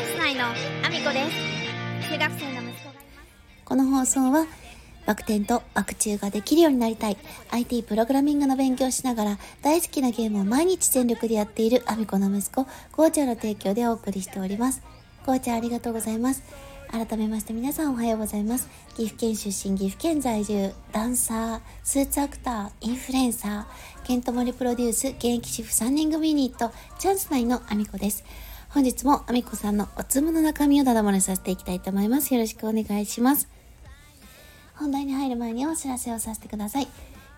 ンス内のアミコです中学生の息子がこの放送はバク転とバク宙ができるようになりたい。IT プログラミングの勉強をしながら大好きなゲームを毎日全力でやっているアミコの息子ゴーちゃんの提供でお送りしております。ゴーちゃんありがとうございます。改めまして皆さんおはようございます。岐阜県出身岐阜県在住ダンサースーツアクターインフルエンサーケントモリプロデュース現役主婦3人組ユニットチャンス内のアミコです。本日もアミコさんのおつむの中身をだだ漏れさせていきたいと思いますよろしくお願いします本題に入る前にお知らせをさせてください。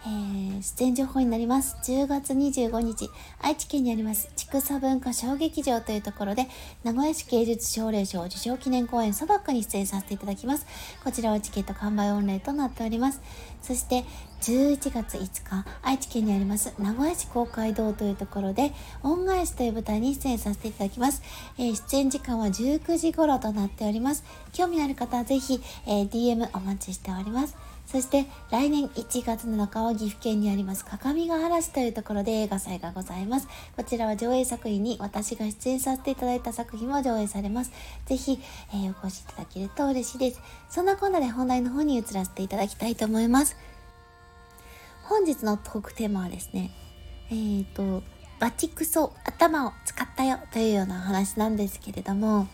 えー、出演情報になります。10月25日、愛知県にあります、畜産文化小劇場というところで、名古屋市芸術奨励賞受賞記念公演そばっかに出演させていただきます。こちらはチケット完売御礼となっております。そして、11月5日、愛知県にあります、名古屋市公会堂というところで、恩返しという舞台に出演させていただきます。えー、出演時間は19時頃となっております。興味のある方はぜひ、えー、DM お待ちしております。そして来年1月7日は岐阜県にあります各務原市というところで映画祭がございます。こちらは上映作品に私が出演させていただいた作品も上映されます。ぜひ、えー、お越しいただけると嬉しいです。そんなこんなで本題の方に移らせていただきたいと思います。本日のトークテーマはですね、えっ、ー、と、バチクソ頭を使ったよというような話なんですけれども、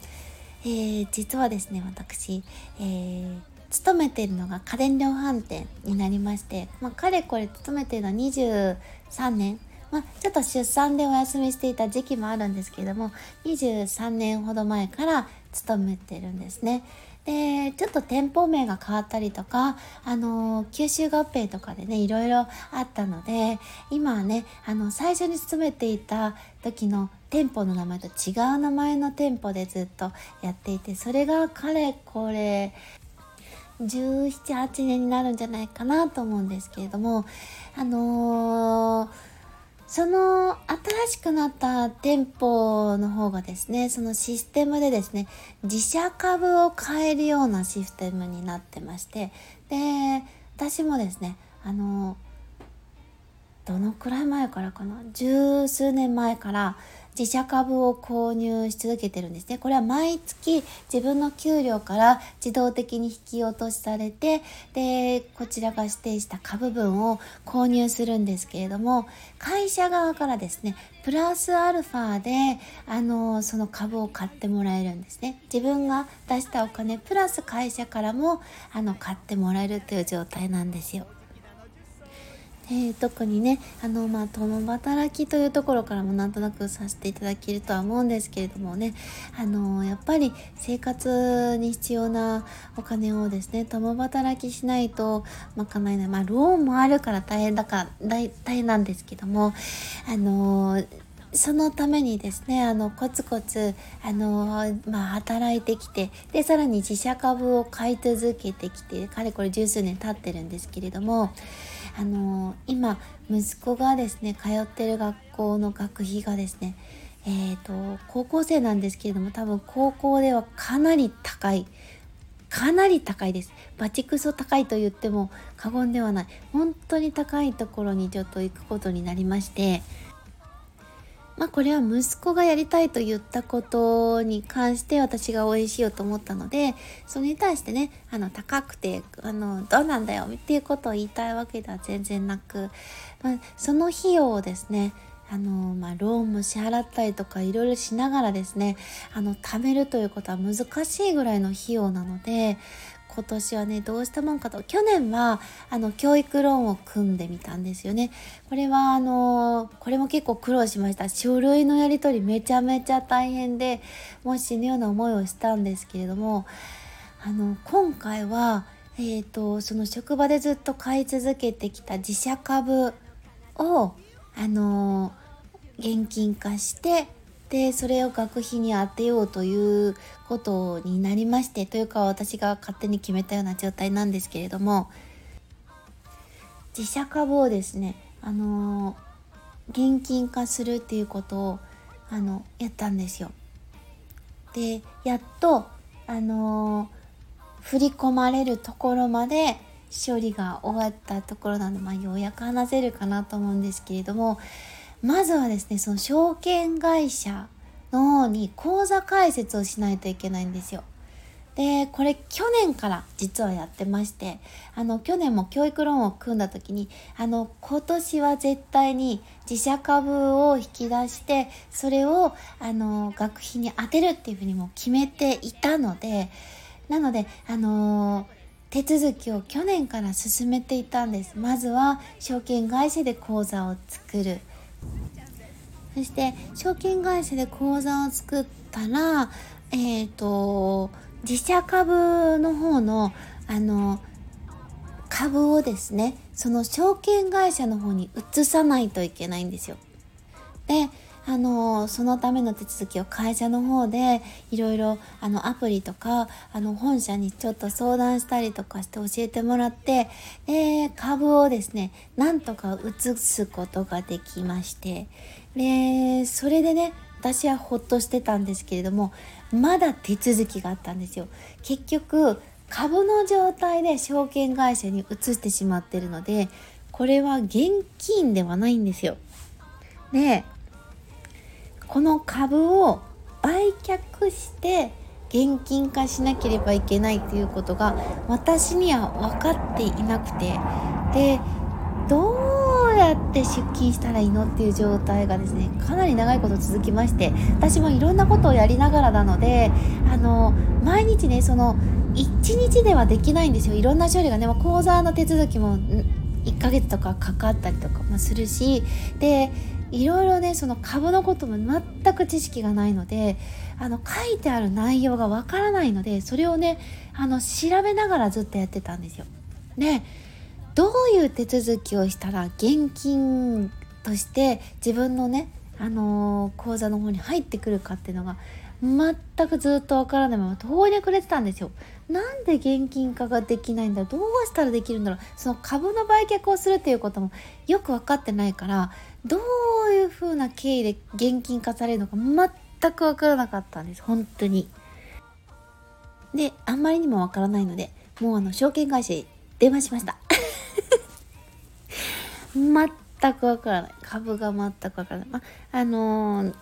えー、実はですね、私、えー、勤めてるのが家電量販店になりまして、まあ、かれこれ勤めてるのは23年、まあ、ちょっと出産でお休みしていた時期もあるんですけれども23年ほど前から勤めてるんですね。でちょっと店舗名が変わったりとか、あの吸収合併とかでねいろいろあったので今はねあの最初に勤めていた時の店舗の名前と違う名前の店舗でずっとやっていてそれがかれこれ1718年になるんじゃないかなと思うんですけれどもあのー、その新しくなった店舗の方がですねそのシステムでですね自社株を買えるようなシステムになってましてで私もですねあの、どのくらい前からかな十数年前から自社株を購入し続けてるんですね。これは毎月自分の給料から自動的に引き落としされて、で、こちらが指定した株分を購入するんですけれども、会社側からですね、プラスアルファで、あの、その株を買ってもらえるんですね。自分が出したお金、プラス会社からも、あの、買ってもらえるという状態なんですよ。え、特にねあのまあ共働きというところからもなんとなくさせていただけるとは思うんですけれどもねあのやっぱり生活に必要なお金をですね共働きしないと賄えないまあローンもあるから大変だから大変なんですけどもあのそのためにですね、あの、コツコツ、あの、まあ、働いてきて、で、さらに自社株を買い続けてきて、かれこれ十数年経ってるんですけれども、あの今息子がですね通ってる学校の学費がですねえーと、高校生なんですけれども多分高校ではかなり高いかなり高いです。バチクソ高いと言っても過言ではない。本当に高いところにちょっと行くことになりましてまあこれは息子がやりたいと言ったことに関して私が応援しようと思ったので、それに対してね、あの高くて、あの、どうなんだよっていうことを言いたいわけでは全然なく、まあ、その費用をですね、あの、まあ、ローンも支払ったりとかいろいろしながらですね、あの、貯めるということは難しいぐらいの費用なので、今年はねどうしたもんかと。去年はあの教育ローンを組んでみたんですよね。これはあのこれも結構苦労しました。書類のやり取りめちゃめちゃ大変でもう死ぬような思いをしたんですけれどもあの今回はえーと、その職場でずっと買い続けてきた自社株をあの現金化してでそれを学費に当てようということになりましてというか私が勝手に決めたような状態なんですけれども自社株をですねあの現金化するっていうことをあのやったんですよ。でやっとあの振り込まれるところまで処理が終わったところなので、まあ、ようやく話せるかなと思うんですけれどもまずはですねその証券会社の方に口座開設をしないといけないんですよ。でこれ去年から実はやってましてあの去年も教育ローンを組んだ時にあの今年は絶対に自社株を引き出してそれをあの学費に充てるっていうふうにも決めていたのでなのであの手続きを去年から進めていたんですまずは証券会社で口座を作るそして証券会社で口座を作ったらえっ、ー、と自社株の方のあの株をですねその証券会社の方に移さないといけないんですよ。であのそのための手続きを会社の方でいろいろあのアプリとかあの本社にちょっと相談したりとかして教えてもらってで株をですねなんとか移すことができましてでそれでね私はほっとしてたんですけれどもまだ手続きがあったんですよ。結局株の状態で証券会社に移してしまってるのでこれは現金ではないんですよ。でこの株を売却して現金化しなければいけないっていうことが私には分かっていなくてでどうやって出勤したらいいのっていう状態がですねかなり長いこと続きまして私もいろんなことをやりながらなのであの毎日ねその1日ではできないんですよ。いろんな処理がね口座の手続きも1ヶ月とかかかったりとかもするしでいろいろねその株のことも全く知識がないのであの書いてある内容がわからないのでそれをねあの調べながらずっとやってたんですよ。でどういう手続きをしたら現金として自分のね、あのー、口座の方に入ってくるかっていうのが全くずっとわからないまま途方に暮れてたんですよ。なんで現金化ができないんだ？どうしたらできるんだろう？その株の売却をするっていうこともよく分かってないからどういう風な経緯で現金化されるのか全く分からなかったんです本当に。であんまりにも分からないのでもうあの証券会社に電話しました。全くわからない株が全くわからない、まあのー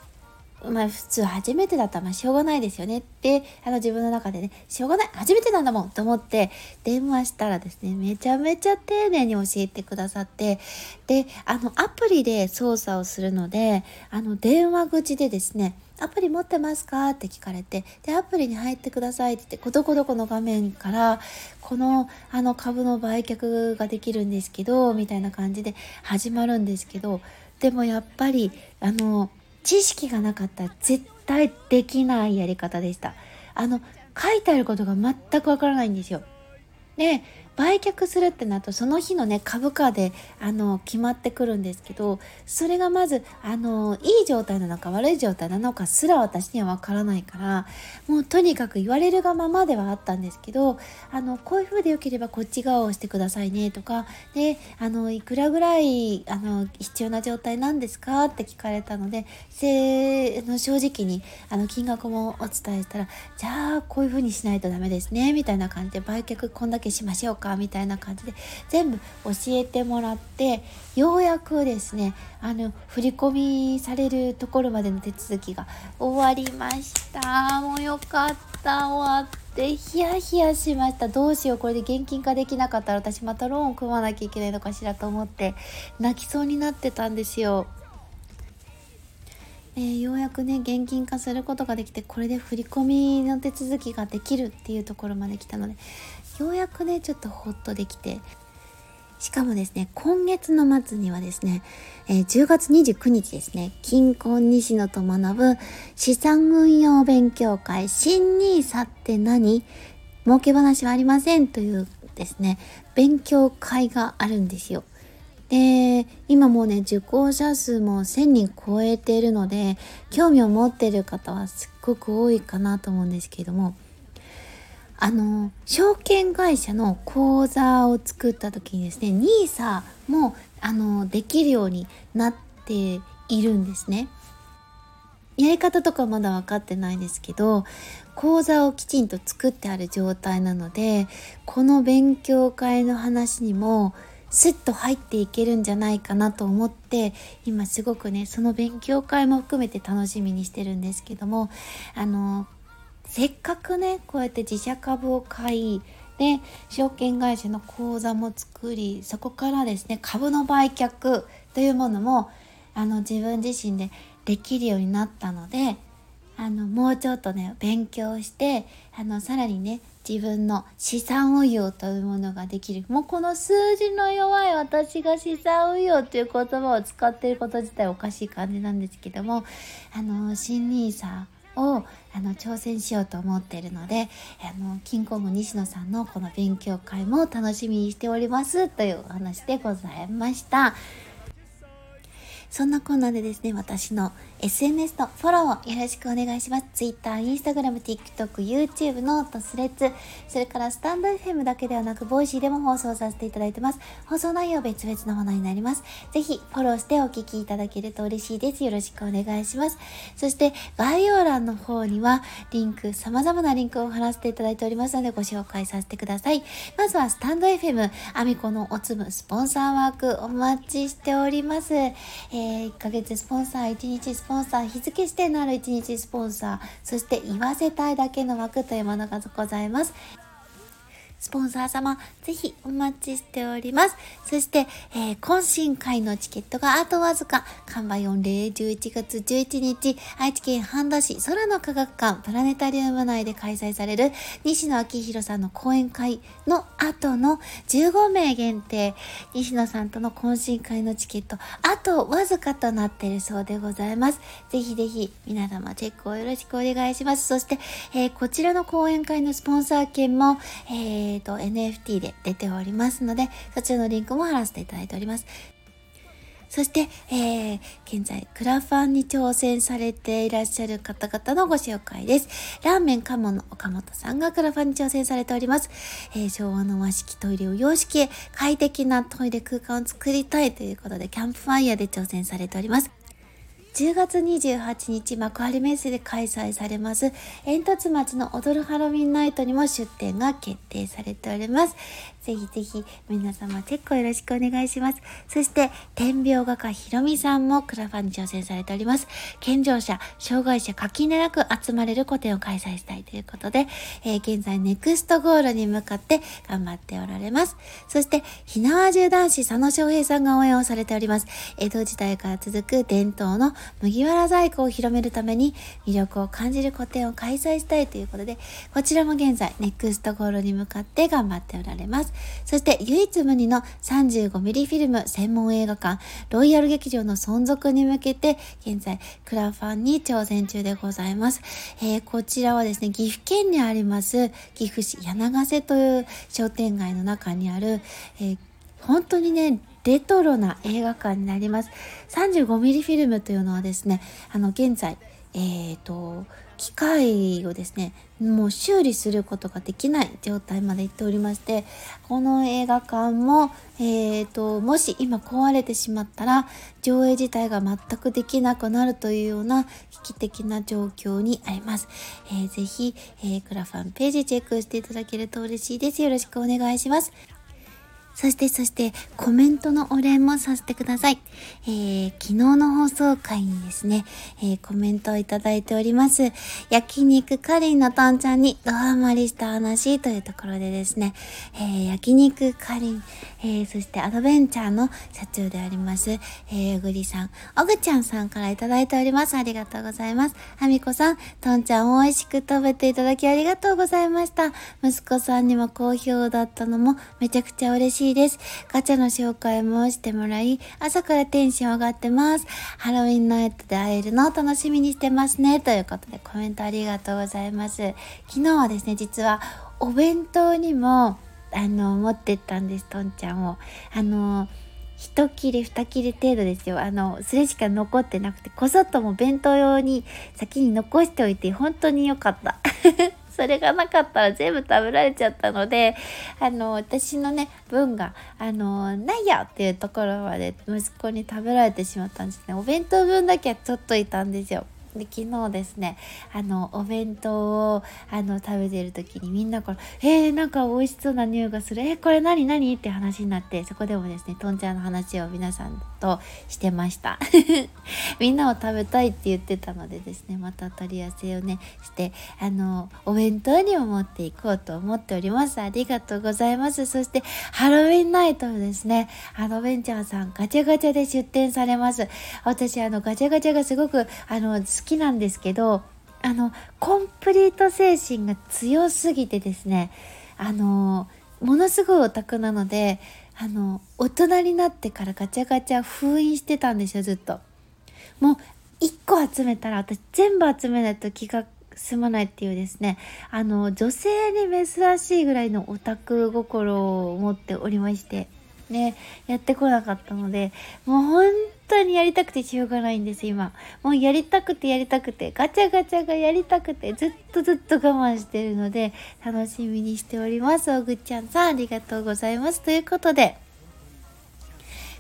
まあ普通初めてだったらまあしょうがないですよね。ってあの自分の中でねしょうがない初めてなんだもんと思って電話したらですねめちゃめちゃ丁寧に教えてくださってであのアプリで操作をするのであの電話口でですねアプリ持ってますか？って聞かれて、で、アプリに入ってくださいって言って、どこどこの画面から、この、あの株の売却ができるんですけど、みたいな感じで始まるんですけど、でもやっぱり、あの、知識がなかったら絶対できないやり方でした。あの、書いてあることが全くわからないんですよ。で、売却するってなるとその日のね株価であの決まってくるんですけどそれがまずあのいい状態なのか悪い状態なのかすら私にはわからないからもうとにかく言われるがままではあったんですけどあのこういう風でよければこっち側を押してくださいねとかであのいくらぐらいあの必要な状態なんですか？って聞かれたのでせの正直にあの金額もお伝えしたらじゃあこういう風にしないとダメですねみたいな感じで売却こんだけしましょうかみたいな感じで全部教えてもらってようやくですねあの振り込みされるところまでの手続きが終わりましたもうよかった終わってヒヤヒヤしましたどうしようこれで現金化できなかったら私またローンを組まなきゃいけないのかしらと思って泣きそうになってたんですよ。えー、ようやくね現金化することができてこれで振り込みの手続きができるっていうところまで来たのでようやくねちょっとホッとできて。しかもですね今月の末にはですね、え、10月29日ですね金婚西野と学ぶ資産運用勉強会。新 nisa って何？儲け話はありませんというですね勉強会があるんですよ。で今もうね受講者数も1000人超えているので興味を持っている方はすっごく多いかなと思うんですけれどもあの証券会社の口座を作った時にですね NISA もあのできるようになっているんですね。やり方とかまだ分かってないですけど講座をきちんと作ってある状態なのでこの勉強会の話にもスッと入っていけるんじゃないかなと思って今すごくねその勉強会も含めて楽しみにしてるんですけどもあのせっかくねこうやって自社株を買いで証券会社の口座も作りそこからですね株の売却というものもあの自分自身でできるようになったのであのもうちょっとね勉強してあのさらにね自分の資産運用というものができる。もうこの数字の弱い私が資産運用という言葉を使っていること自体おかしい感じなんですけどもあの新 nisa をあの挑戦しようと思っているのであのキングコング西野さんのこの勉強会も楽しみにしておりますというお話でございました。そんなこんなでですね、私の SNS のフォローをよろしくお願いします。Twitter、Instagram、TikTok、 YouTube、note、Threads、それからスタンド FM だけではなく、 Voicy でも放送させていただいてます。放送内容別々のものになります。ぜひフォローしてお聞きいただけると嬉しいです。よろしくお願いします。そして概要欄の方にはリンク、様々なリンクを貼らせていただいておりますのでご紹介させてください。まずはスタンド FM、アミコのおつむスポンサーワークお待ちしております。えー、1ヶ月スポンサー、1日スポンサー、日付指定のある1日スポンサー、そして言わせたいだけの枠というものがございます。スポンサー様、ぜひお待ちしております。そして、えー、懇親会のチケットがあとわずか、完売御礼11月11日、愛知県半田市空の科学館プラネタリウム内で開催される西野昭弘さんの講演会の後の15名限定、西野さんとの懇親会のチケット、あとわずかとなってるそうでございます。ぜひぜひ皆様チェックをよろしくお願いします。そして、えー、こちらの講演会のスポンサー券も、えーえーと、NFT で出ておりますので、そちらのリンクも貼らせていただいております。そして、えー、現在、クラファンに挑戦されていらっしゃる方々のご紹介です。ラーメンカモの岡本さんがクラファンに挑戦されております。えー、昭和の和式トイレを洋式へ快適なトイレ空間を作りたいということで、キャンプファイヤーで挑戦されております。10月28日幕張メッセで開催されます煙突町の踊るハロウィンナイトにも出展が決定されております。ぜひぜひ皆様チェックをよろしくお願いします。そして、天病画家ひろみさんもクラファンに挑戦されております。健常者、障害者垣根なく集まれる個展を開催したいということで、えー、現在ネクストゴールに向かって頑張っておられます。そして、ひなわ銃男子佐野翔平さんが応援をされております。江戸時代から続く伝統の麦わら細工を広めるために魅力を感じる個展を開催したいということで、こちらも現在ネクストゴールに向かって頑張っておられます。そして唯一無二の 35mm フィルム専門映画館、ロイヤル劇場の存続に向けて、現在クラファンに挑戦中でございます。えー、こちらはですね、岐阜県にあります岐阜市柳瀬という商店街の中にある、えー、本当にね、レトロな映画館になります。35mm フィルムというのはですね、あの、現在、えっ、ー、と、機械をですねもう修理することができない状態までいっておりましてこの映画館も、えーと、もし今壊れてしまったら上映自体が全くできなくなるというような危機的な状況にあります。えー、ぜひ、えー、クラファンページチェックしていただけると嬉しいです。よろしくお願いします。そしてそしてコメントのお礼もさせてください。えー、昨日の放送回にですね、えー、コメントをいただいております。焼肉カリンのとんちゃんにドハマりした話というところでですね、えー、焼肉カリン、えー、そしてアドベンチャーの社長であります、えー、ぐりさん、おぐちゃんさんからいただいております。ありがとうございます。はみこさん、とんちゃんを美味しく食べていただきありがとうございました。息子さんにも好評だったのもめちゃくちゃ嬉しいしいです。ガチャの紹介もしてもらい、朝からテンション上がってます。ハロウィンナイトで会えるのを楽しみにしてますね。ということでコメントありがとうございます。昨日はですね、実はお弁当にも、あの、持ってったんです、とんちゃんを。あの、一切れ二切れ程度ですよ。あの、それしか残ってなくて、こそっとも弁当用に先に残しておいて、本当に良かった。それがなかったら全部食べられちゃったのであの私のね分があのないやっていうところまで息子に食べられてしまったんですね。お弁当分だけは取っといたんですよ。で昨日ですねあのお弁当をあの食べてる時にみんなから「えー、なんか美味しそうな匂いがする。えー、これ何何?」って話になってそこでもですねとんちゃんの話を皆さんとしてました。みんなを食べたいって言ってたのでですねまた取り合わせをねしてあのお弁当にも持っていこうと思っております。ありがとうございます。そしてハロウィンナイトですねアドベンチャーさんガチャガチャで出店されます。私あのガチャガチャがすごくあの好きなんですけどあのコンプリート精神が強すぎてですねあのものすごいオタクなのであの大人になってからガチャガチャ封印してたんですよずっと。もう1個集めたら私全部集めないと気が済まないっていうですねあの女性に珍しいぐらいのオタク心を持っておりましてねやってこなかったのでもう本当にやりたくてしょうがないんです今。もうやりたくてやりたくてガチャガチャがやりたくてずっとずっと我慢してるので楽しみにしております。おぐっちゃんさんありがとうございます。ということで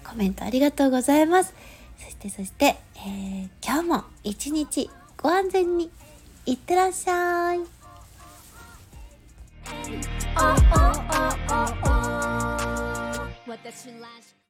コメントありがとうございます。そしてそして、えー、今日も一日ご安全にいってらっしゃい。私らし